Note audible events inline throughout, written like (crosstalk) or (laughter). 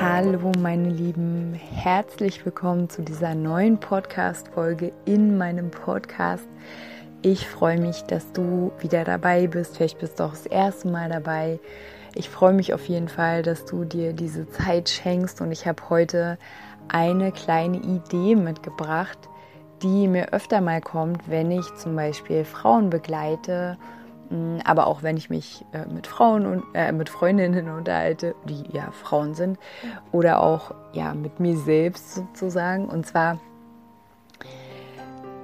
Hallo meine Lieben, herzlich willkommen zu dieser neuen Podcast-Folge in meinem Podcast. Ich freue mich, dass du wieder dabei bist. Vielleicht bist du auch das erste Mal dabei. Ich freue mich auf jeden Fall, dass du dir diese Zeit schenkst und ich habe heute eine kleine Idee mitgebracht, die mir öfter mal kommt, wenn ich zum Beispiel Frauen begleite aber auch wenn ich mich äh, mit Frauen und äh, mit Freundinnen unterhalte, die ja Frauen sind, oder auch ja mit mir selbst sozusagen. Und zwar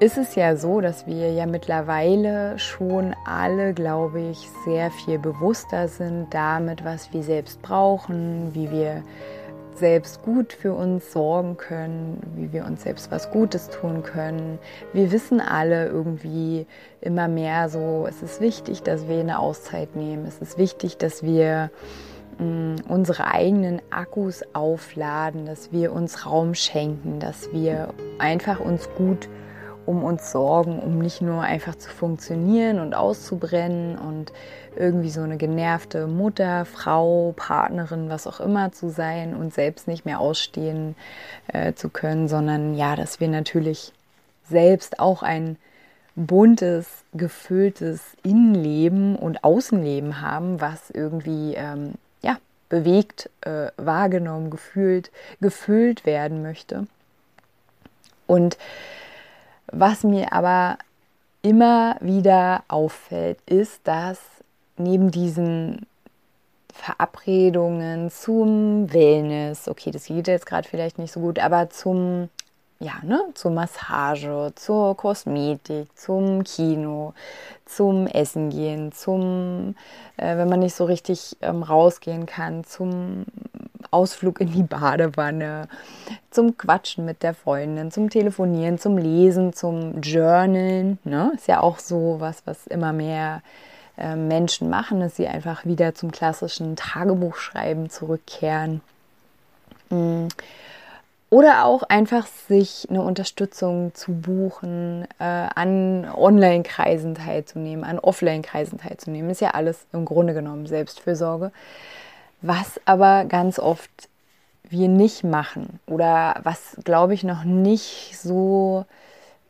ist es ja so, dass wir ja mittlerweile schon alle, glaube ich, sehr viel bewusster sind damit, was wir selbst brauchen, wie wir selbst gut für uns sorgen können, wie wir uns selbst was Gutes tun können. Wir wissen alle irgendwie immer mehr so, es ist wichtig, dass wir eine Auszeit nehmen. Es ist wichtig, dass wir mm, unsere eigenen Akkus aufladen, dass wir uns Raum schenken, dass wir einfach uns gut um uns sorgen, um nicht nur einfach zu funktionieren und auszubrennen und irgendwie so eine genervte Mutter, Frau, Partnerin, was auch immer zu sein und selbst nicht mehr ausstehen äh, zu können, sondern ja, dass wir natürlich selbst auch ein buntes, gefülltes Innenleben und Außenleben haben, was irgendwie ähm, ja, bewegt, äh, wahrgenommen, gefühlt, gefüllt werden möchte. Und was mir aber immer wieder auffällt, ist, dass neben diesen Verabredungen zum Wellness, okay, das geht jetzt gerade vielleicht nicht so gut, aber zum, ja, ne, zur Massage, zur Kosmetik, zum Kino, zum Essen gehen, zum, äh, wenn man nicht so richtig ähm, rausgehen kann, zum Ausflug in die Badewanne, zum Quatschen mit der Freundin, zum Telefonieren, zum Lesen, zum Journalen. Ne? Ist ja auch so was, was immer mehr äh, Menschen machen, dass sie einfach wieder zum klassischen Tagebuchschreiben zurückkehren. Mm. Oder auch einfach sich eine Unterstützung zu buchen, äh, an Online-Kreisen teilzunehmen, an Offline-Kreisen teilzunehmen. Ist ja alles im Grunde genommen Selbstfürsorge. Was aber ganz oft wir nicht machen oder was, glaube ich, noch nicht so,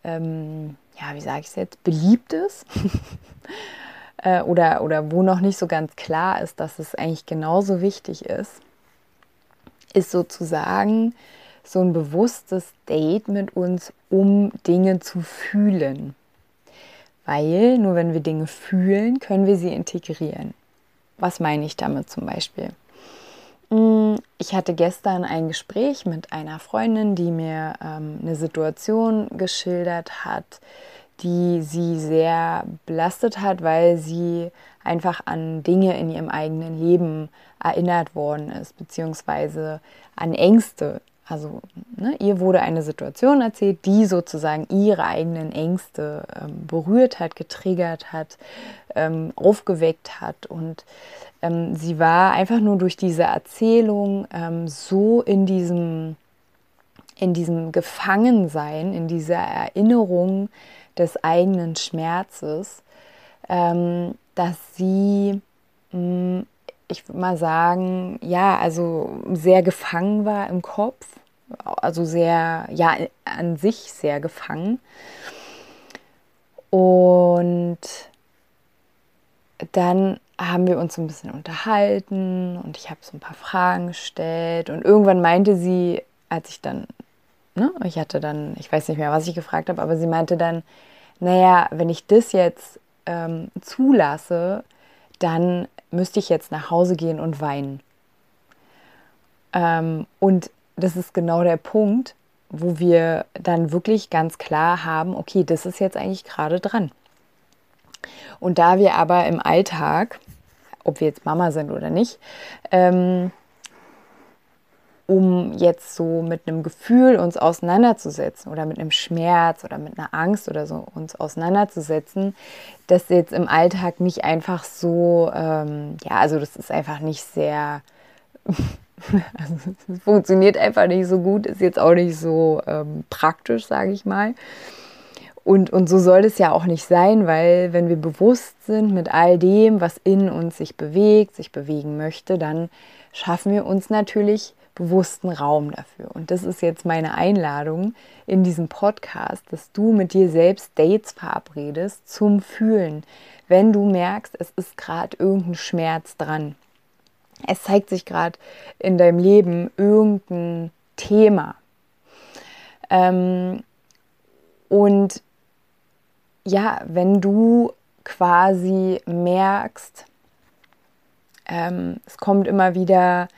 ähm, ja, wie sage ich es jetzt, beliebt ist. (laughs) Äh, oder, oder wo noch nicht so ganz klar ist, dass es eigentlich genauso wichtig ist, ist sozusagen so ein bewusstes Date mit uns, um Dinge zu fühlen. Weil nur wenn wir Dinge fühlen, können wir sie integrieren. Was meine ich damit zum Beispiel? Hm, ich hatte gestern ein Gespräch mit einer Freundin, die mir ähm, eine Situation geschildert hat, die sie sehr belastet hat, weil sie einfach an Dinge in ihrem eigenen Leben erinnert worden ist, beziehungsweise an Ängste. Also ne, ihr wurde eine Situation erzählt, die sozusagen ihre eigenen Ängste ähm, berührt hat, getriggert hat, ähm, aufgeweckt hat. Und ähm, sie war einfach nur durch diese Erzählung ähm, so in diesem, in diesem Gefangensein, in dieser Erinnerung, des eigenen Schmerzes, ähm, dass sie, mh, mm, ich würde mal sagen, ja, also sehr gefangen war im Kopf, also sehr, ja, an sich sehr gefangen. Und dann haben wir uns so ein bisschen unterhalten und ich habe so ein paar Fragen gestellt und irgendwann meinte sie, als ich dann ne, ich hatte dann, ich weiß nicht mehr, was ich gefragt habe, aber sie meinte dann, naja, wenn ich das jetzt ähm, zulasse, dann müsste ich jetzt nach Hause gehen und weinen. Ähm, und das ist genau der Punkt, wo wir dann wirklich ganz klar haben, okay, das ist jetzt eigentlich gerade dran. Und da wir aber im Alltag, ob wir jetzt Mama sind oder nicht, ähm, um jetzt so mit einem Gefühl uns auseinanderzusetzen oder mit einem Schmerz oder mit einer Angst oder so uns auseinanderzusetzen, das jetzt im Alltag nicht einfach so, ähm, ja, also das ist einfach nicht sehr, (laughs) also es funktioniert einfach nicht so gut, ist jetzt auch nicht so ähm, praktisch, sage ich mal. Und, und so soll es ja auch nicht sein, weil wenn wir bewusst sind mit all dem, was in uns sich bewegt, sich bewegen möchte, dann schaffen wir uns natürlich bewussten Raum dafür. Und das ist jetzt meine Einladung in diesem Podcast, dass du mit dir selbst Dates verabredest zum Fühlen, wenn du merkst, es ist gerade irgendein Schmerz dran. Es zeigt sich gerade in deinem Leben irgendein Thema. Ähm, und ja, wenn du quasi merkst, ähm, es kommt immer wieder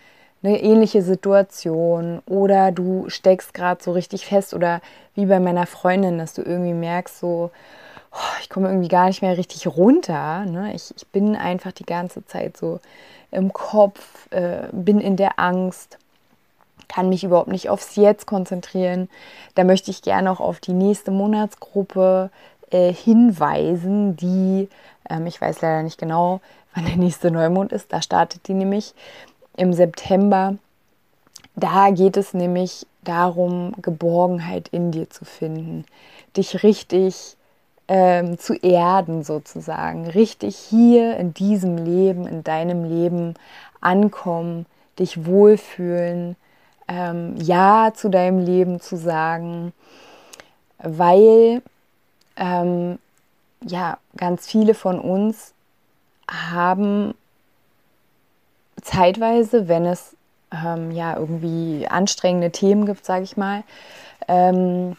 eine ähnliche Situation oder du steckst gerade so richtig fest oder wie bei meiner Freundin, dass du irgendwie merkst, so, oh, ich komme irgendwie gar nicht mehr richtig runter. Ne? Ich, ich bin einfach die ganze Zeit so im Kopf, äh, bin in der Angst, kann mich überhaupt nicht aufs Jetzt konzentrieren. Da möchte ich gerne auch auf die nächste Monatsgruppe äh, hinweisen, die, ähm, ich weiß leider nicht genau, wann der nächste Neumond ist, da startet die nämlich im September. Da geht es nämlich darum, Geborgenheit in dir zu finden, dich richtig ähm, zu erden sozusagen, richtig hier in diesem Leben, in deinem Leben ankommen, dich wohlfühlen, ähm, Ja zu deinem Leben zu sagen, weil ähm, ja ganz viele von uns haben zeitweise, wenn es ähm, ja irgendwie anstrengende Themen gibt, sage ich mal, ähm,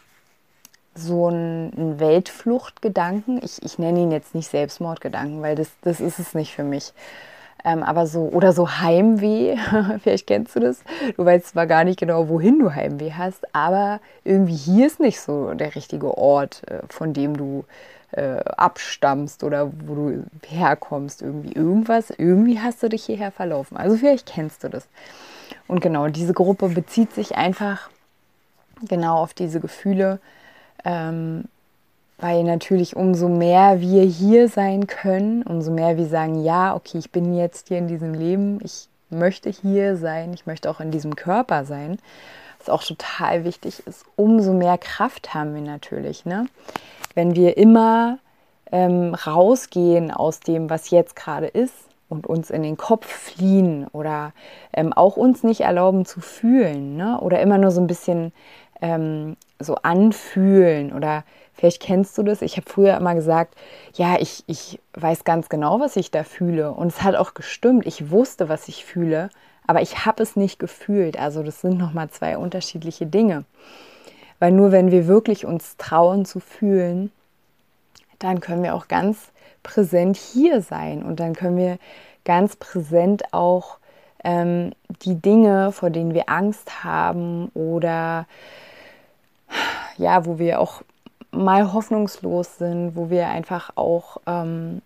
so einen Weltfluchtgedanken. Ich, ich nenne ihn jetzt nicht Selbstmordgedanken, weil das, das ist es nicht für mich. Ähm, aber so, oder so Heimweh, (laughs) vielleicht kennst du das. Du weißt zwar gar nicht genau, wohin du Heimweh hast, aber irgendwie hier ist nicht so der richtige Ort, äh, von dem du äh, abstammst oder wo du herkommst, irgendwie irgendwas, irgendwie hast du dich hierher verlaufen. Also vielleicht kennst du das. Und genau, diese Gruppe bezieht sich einfach genau auf diese Gefühle, ähm, weil natürlich umso mehr wir hier sein können, umso mehr wir sagen, ja, okay, ich bin jetzt hier in diesem Leben, ich möchte hier sein, ich möchte auch in diesem Körper sein, was auch total wichtig ist, umso mehr Kraft haben wir natürlich. Ne? Wenn wir immer ähm, rausgehen aus dem, was jetzt gerade ist und uns in den Kopf fliehen oder ähm, auch uns nicht erlauben zu fühlen ne? oder immer nur so ein bisschen ähm, so anfühlen oder vielleicht kennst du das. Ich habe früher immer gesagt, ja, ich, ich weiß ganz genau, was ich da fühle und es hat auch gestimmt. Ich wusste, was ich fühle, aber ich habe es nicht gefühlt. Also das sind nochmal zwei unterschiedliche Dinge. Weil nur wenn wir wirklich uns trauen zu fühlen, dann können wir auch ganz präsent hier sein und dann können wir ganz präsent auch ähm, die Dinge, vor denen wir Angst haben oder ja, wo wir auch mal hoffnungslos sind, wo wir einfach auch ähm,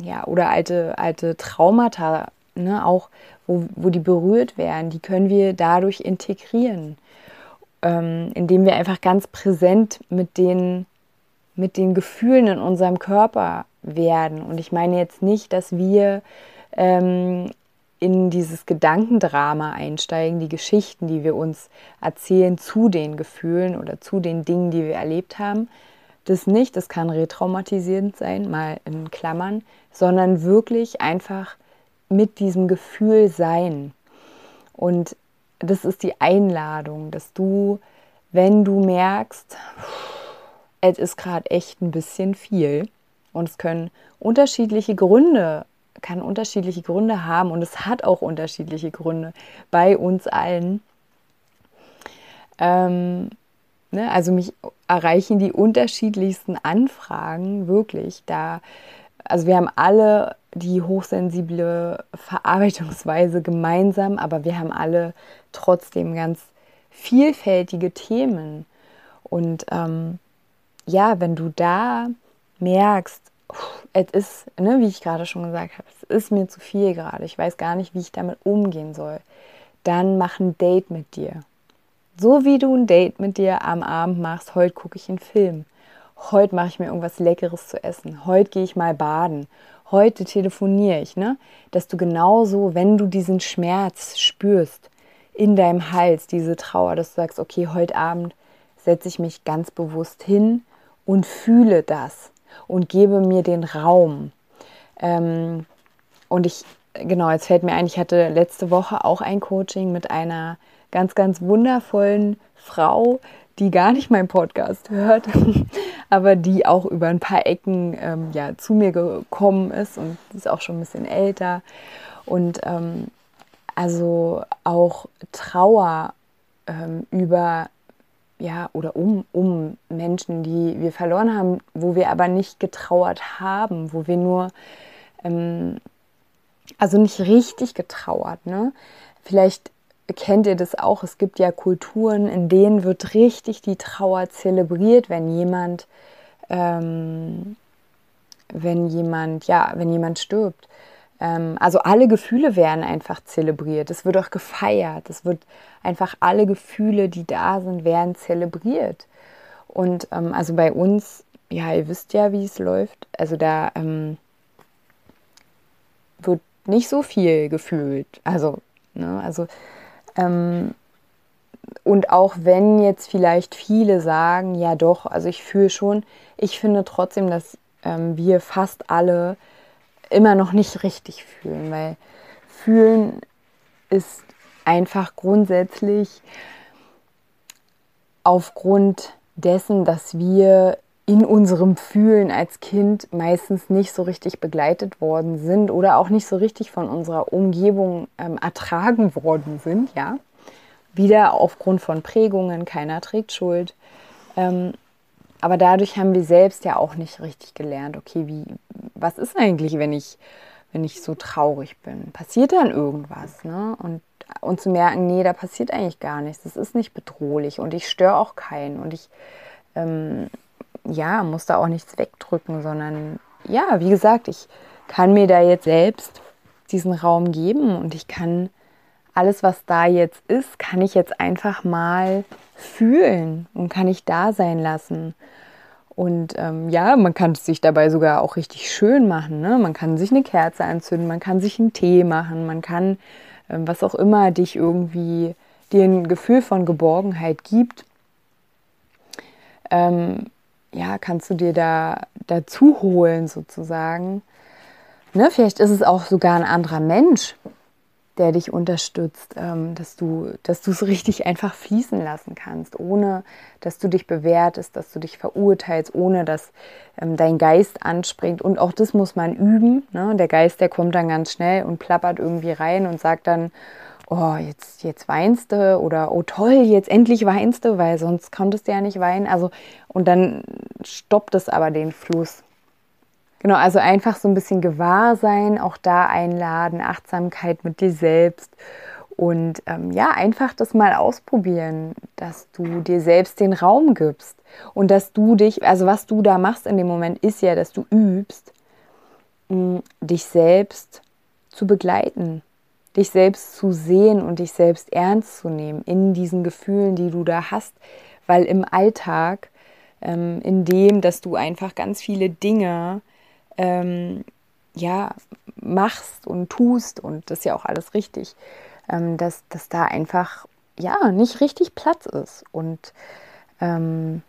ja oder alte alte Traumata, ne, auch wo, wo die berührt werden, die können wir dadurch integrieren ähm, indem wir einfach ganz präsent mit den, mit den Gefühlen in unserem Körper werden. Und ich meine jetzt nicht, dass wir ähm, in dieses Gedankendrama einsteigen, die Geschichten, die wir uns erzählen zu den Gefühlen oder zu den Dingen, die wir erlebt haben. Das nicht, das kann retraumatisierend sein, mal in Klammern, sondern wirklich einfach mit diesem Gefühl sein. Und das ist die Einladung, dass du, wenn du merkst, es ist gerade echt ein bisschen viel und es können unterschiedliche Gründe, kann unterschiedliche Gründe haben und es hat auch unterschiedliche Gründe bei uns allen. Ähm, ne, also mich erreichen die unterschiedlichsten Anfragen wirklich da. Also wir haben alle die hochsensible Verarbeitungsweise gemeinsam, aber wir haben alle trotzdem ganz vielfältige Themen. Und ähm, ja, wenn du da merkst, es ist, ne, wie ich gerade schon gesagt habe, es ist mir zu viel gerade, ich weiß gar nicht, wie ich damit umgehen soll, dann mach ein Date mit dir. So wie du ein Date mit dir am Abend machst, heute gucke ich einen Film. Heute mache ich mir irgendwas Leckeres zu essen. Heute gehe ich mal baden. Heute telefoniere ich, ne? Dass du genauso, wenn du diesen Schmerz spürst in deinem Hals, diese Trauer, dass du sagst, okay, heute Abend setze ich mich ganz bewusst hin und fühle das und gebe mir den Raum. Ähm, und ich, genau, jetzt fällt mir ein, ich hatte letzte Woche auch ein Coaching mit einer ganz, ganz wundervollen Frau, die gar nicht meinen Podcast hört, (laughs) aber die auch über ein paar Ecken ähm, ja, zu mir gekommen ist und ist auch schon ein bisschen älter. Und ähm, also auch Trauer ähm, über ja, oder um, um Menschen, die wir verloren haben, wo wir aber nicht getrauert haben, wo wir nur, ähm, also nicht richtig getrauert. Ne? Vielleicht kennt ihr das auch, es gibt ja Kulturen, in denen wird richtig die Trauer zelebriert, wenn jemand, ähm, wenn jemand, ja, wenn jemand stirbt. Ähm, also alle Gefühle werden einfach zelebriert. Es wird auch gefeiert. Es wird einfach alle Gefühle, die da sind, werden zelebriert. Und ähm, also bei uns, ja, ihr wisst ja, wie es läuft. Also da ähm, wird nicht so viel gefühlt. Also, ne, also ähm, und auch wenn jetzt vielleicht viele sagen, ja doch, also ich fühle schon, ich finde trotzdem, dass ähm, wir fast alle immer noch nicht richtig fühlen, weil fühlen ist einfach grundsätzlich aufgrund dessen, dass wir in unserem Fühlen als Kind meistens nicht so richtig begleitet worden sind oder auch nicht so richtig von unserer Umgebung ähm, ertragen worden sind, ja. Wieder aufgrund von Prägungen, keiner trägt Schuld. Ähm, aber dadurch haben wir selbst ja auch nicht richtig gelernt, okay, wie, was ist eigentlich, wenn ich, wenn ich so traurig bin? Passiert dann irgendwas, ne? Und, und zu merken, nee, da passiert eigentlich gar nichts. Das ist nicht bedrohlich und ich störe auch keinen und ich ähm, ja, muss da auch nichts wegdrücken, sondern ja, wie gesagt, ich kann mir da jetzt selbst diesen Raum geben und ich kann alles, was da jetzt ist, kann ich jetzt einfach mal fühlen und kann ich da sein lassen. Und ähm, ja, man kann es sich dabei sogar auch richtig schön machen. Ne? Man kann sich eine Kerze anzünden, man kann sich einen Tee machen, man kann ähm, was auch immer dich irgendwie dir ein Gefühl von Geborgenheit gibt. Ähm, ja, kannst du dir da dazu holen sozusagen. Ne, vielleicht ist es auch sogar ein anderer Mensch, der dich unterstützt, ähm, dass du dass du es richtig einfach fließen lassen kannst, ohne dass du dich bewertest, dass du dich verurteilst, ohne dass ähm, dein Geist anspringt. Und auch das muss man üben. Ne? Der Geist, der kommt dann ganz schnell und plappert irgendwie rein und sagt dann, oh, jetzt, jetzt weinst du oder oh toll, jetzt endlich weinst du, weil sonst konntest du ja nicht weinen. Also, und dann stoppt es aber den Fluss. Genau, also einfach so ein bisschen Gewahrsein, auch da einladen, Achtsamkeit mit dir selbst und ähm, ja, einfach das mal ausprobieren, dass du dir selbst den Raum gibst und dass du dich, also was du da machst in dem Moment ist ja, dass du übst, mh, dich selbst zu begleiten, dich selbst zu sehen und dich selbst ernst zu nehmen in diesen Gefühlen, die du da hast, weil im Alltag, ähm, in dem, dass du einfach ganz viele Dinge ähm, ja machst und tust und das ist ja auch alles richtig, ähm, dass, dass da einfach ja nicht richtig Platz ist. Und ähm,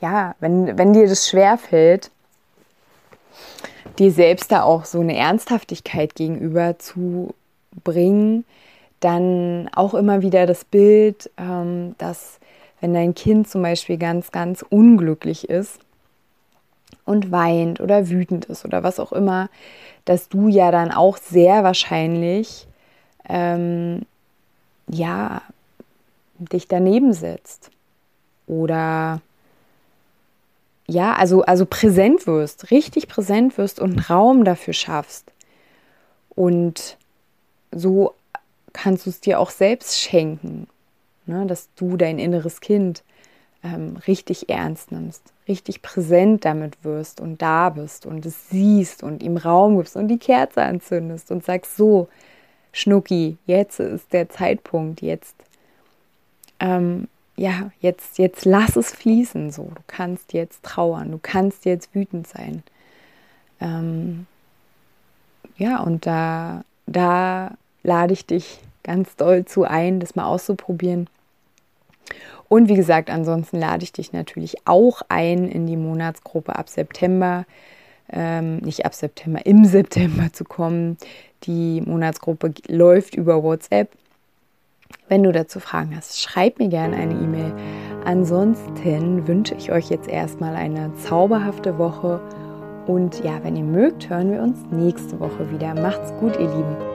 ja, wenn, wenn dir das schwer fällt, dir selbst da auch so eine Ernsthaftigkeit gegenüber zu bringen, dann auch immer wieder das Bild, ähm, dass wenn dein Kind zum Beispiel ganz, ganz unglücklich ist und weint oder wütend ist oder was auch immer, dass du ja dann auch sehr wahrscheinlich ähm, ja dich daneben setzt oder ja, also, also präsent wirst, richtig präsent wirst und Raum dafür schaffst. Und so kannst du es dir auch selbst schenken, ne? dass du dein inneres Kind ähm, richtig ernst nimmst, richtig präsent damit wirst und da bist und es siehst und ihm Raum gibst und die Kerze anzündest und sagst so, Schnucki, jetzt ist der Zeitpunkt, jetzt, ähm, ja, jetzt, jetzt lass es fließen so. Du kannst jetzt trauern, du kannst jetzt wütend sein. Ähm, ja, und da, da lade ich dich ganz doll zu ein, das mal auszuprobieren. Und wie gesagt, ansonsten lade ich dich natürlich auch ein, in die Monatsgruppe ab September, ähm, nicht ab September, im September zu kommen. Die Monatsgruppe läuft über WhatsApp. Wenn du dazu Fragen hast, schreib mir gerne eine E-Mail. Ansonsten wünsche ich euch jetzt erstmal eine zauberhafte Woche. Und ja, wenn ihr mögt, hören wir uns nächste Woche wieder. Macht's gut, ihr Lieben.